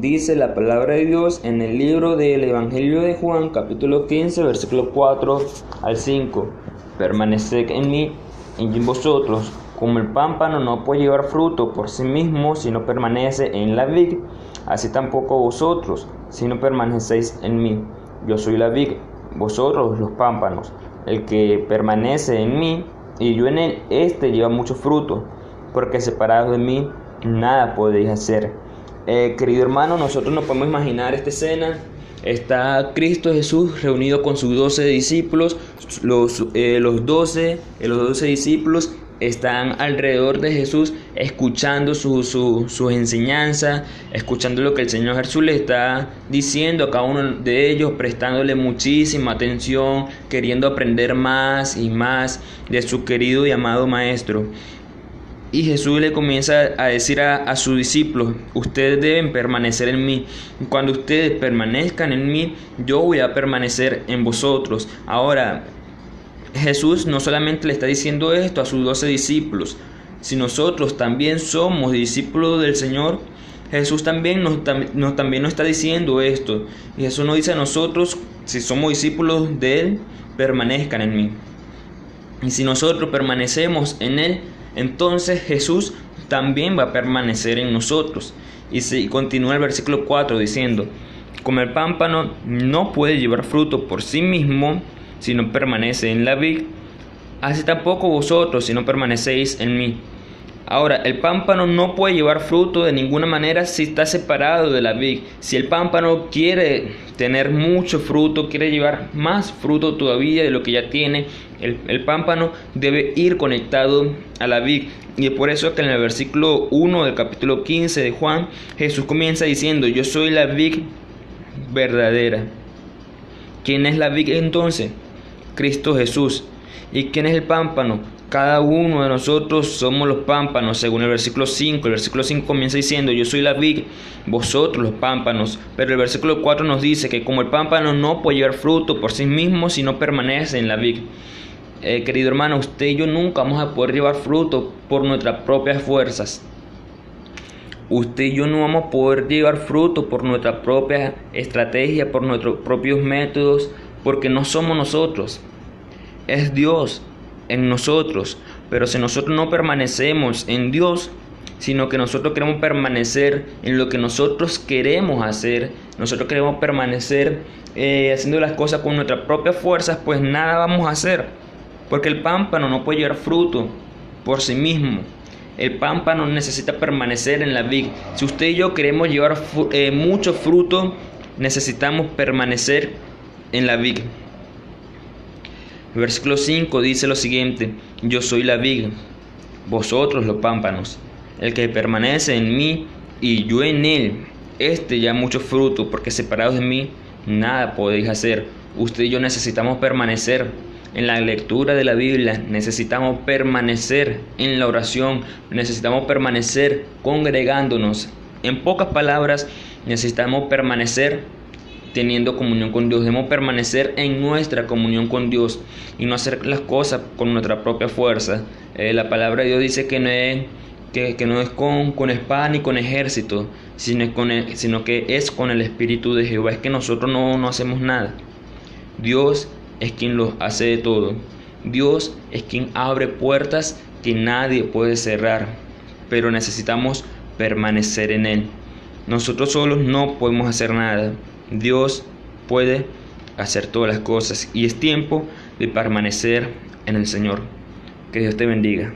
Dice la palabra de Dios en el libro del Evangelio de Juan, capítulo 15, versículo 4 al 5. Permaneced en mí y en vosotros, como el pámpano no puede llevar fruto por sí mismo si no permanece en la vid, así tampoco vosotros, si no permanecéis en mí. Yo soy la vid, vosotros los pámpanos. El que permanece en mí y yo en él, éste lleva mucho fruto, porque separado de mí nada podéis hacer. Eh, querido hermano, nosotros nos podemos imaginar esta escena. Está Cristo Jesús reunido con sus doce discípulos, los, eh, los, 12, eh, los 12 discípulos están alrededor de Jesús escuchando su, su, sus enseñanzas, escuchando lo que el Señor Jesús le está diciendo a cada uno de ellos, prestándole muchísima atención, queriendo aprender más y más de su querido y amado Maestro. Y Jesús le comienza a decir a, sus discípulos, ustedes deben permanecer en mí. Cuando ustedes permanezcan en mí, yo voy a permanecer en vosotros. Ahora, Jesús no solamente le está diciendo esto a sus doce discípulos, si nosotros también somos discípulos del Señor, Jesús también nos, también nos está diciendo esto. Y Jesús nos dice a nosotros, si somos discípulos de Él, permanezcan en mí. Y si nosotros permanecemos en Él, entonces Jesús también va a permanecer en nosotros. Y si continúa el versículo 4 diciendo, como el pámpano no puede llevar fruto por sí mismo, si no permanece en la vid, así tampoco vosotros si no permanecéis en mí. Ahora, el pámpano no puede llevar fruto de ninguna manera si está separado de la vid. Si el pámpano quiere tener mucho fruto, quiere llevar más fruto todavía de lo que ya tiene, el, pámpano debe ir conectado a la vid. Y es por eso que en el versículo 1 del capítulo 15 de Juan, Jesús comienza diciendo, yo soy la vid verdadera. ¿Quién es la vid entonces? Cristo Jesús. ¿Y quién es el pámpano? Cada uno de nosotros somos los pámpanos, según el versículo 5. El versículo 5 comienza diciendo, yo soy la vid, vosotros los pámpanos. Pero el versículo 4 nos dice que como el pámpano no puede llevar fruto por sí mismo si no permanece en la vid. Eh, querido hermano, usted y yo nunca vamos a poder llevar fruto por nuestras propias fuerzas. Usted y yo no vamos a poder llevar fruto por nuestra propia estrategia, por nuestros propios métodos, porque no somos nosotros, es Dios en nosotros. Pero si nosotros no permanecemos en Dios, sino que nosotros queremos permanecer en lo que nosotros queremos hacer, nosotros queremos permanecer eh, haciendo las cosas con nuestras propias fuerzas, pues nada vamos a hacer. Porque el pámpano no puede llevar fruto por sí mismo. El pámpano necesita permanecer en la vid. Si usted y yo queremos llevar eh, mucho fruto, necesitamos permanecer en la vid. Versículo 5 dice lo siguiente, yo soy la vid, vosotros los pámpanos. El que permanece en mí y yo en él, este ya mucho fruto, porque separados de mí nada podéis hacer. Usted y yo necesitamos permanecer en la lectura de la Biblia, necesitamos permanecer en la oración, necesitamos permanecer congregándonos. En pocas palabras, necesitamos permanecer teniendo comunión con Dios. Debemos permanecer en nuestra comunión con Dios y no hacer las cosas con nuestra propia fuerza. Eh, la palabra de Dios dice que no es, que, no es con, con, espada ni con ejército, sino, que es con el Espíritu de Jehová. Es que nosotros no, no hacemos nada. Dios es quien lo hace de todo. Dios es quien abre puertas que nadie puede cerrar, pero necesitamos permanecer en Él. Nosotros solos no podemos hacer nada. Dios puede hacer todas las cosas y es tiempo de permanecer en el Señor. Que Dios te bendiga.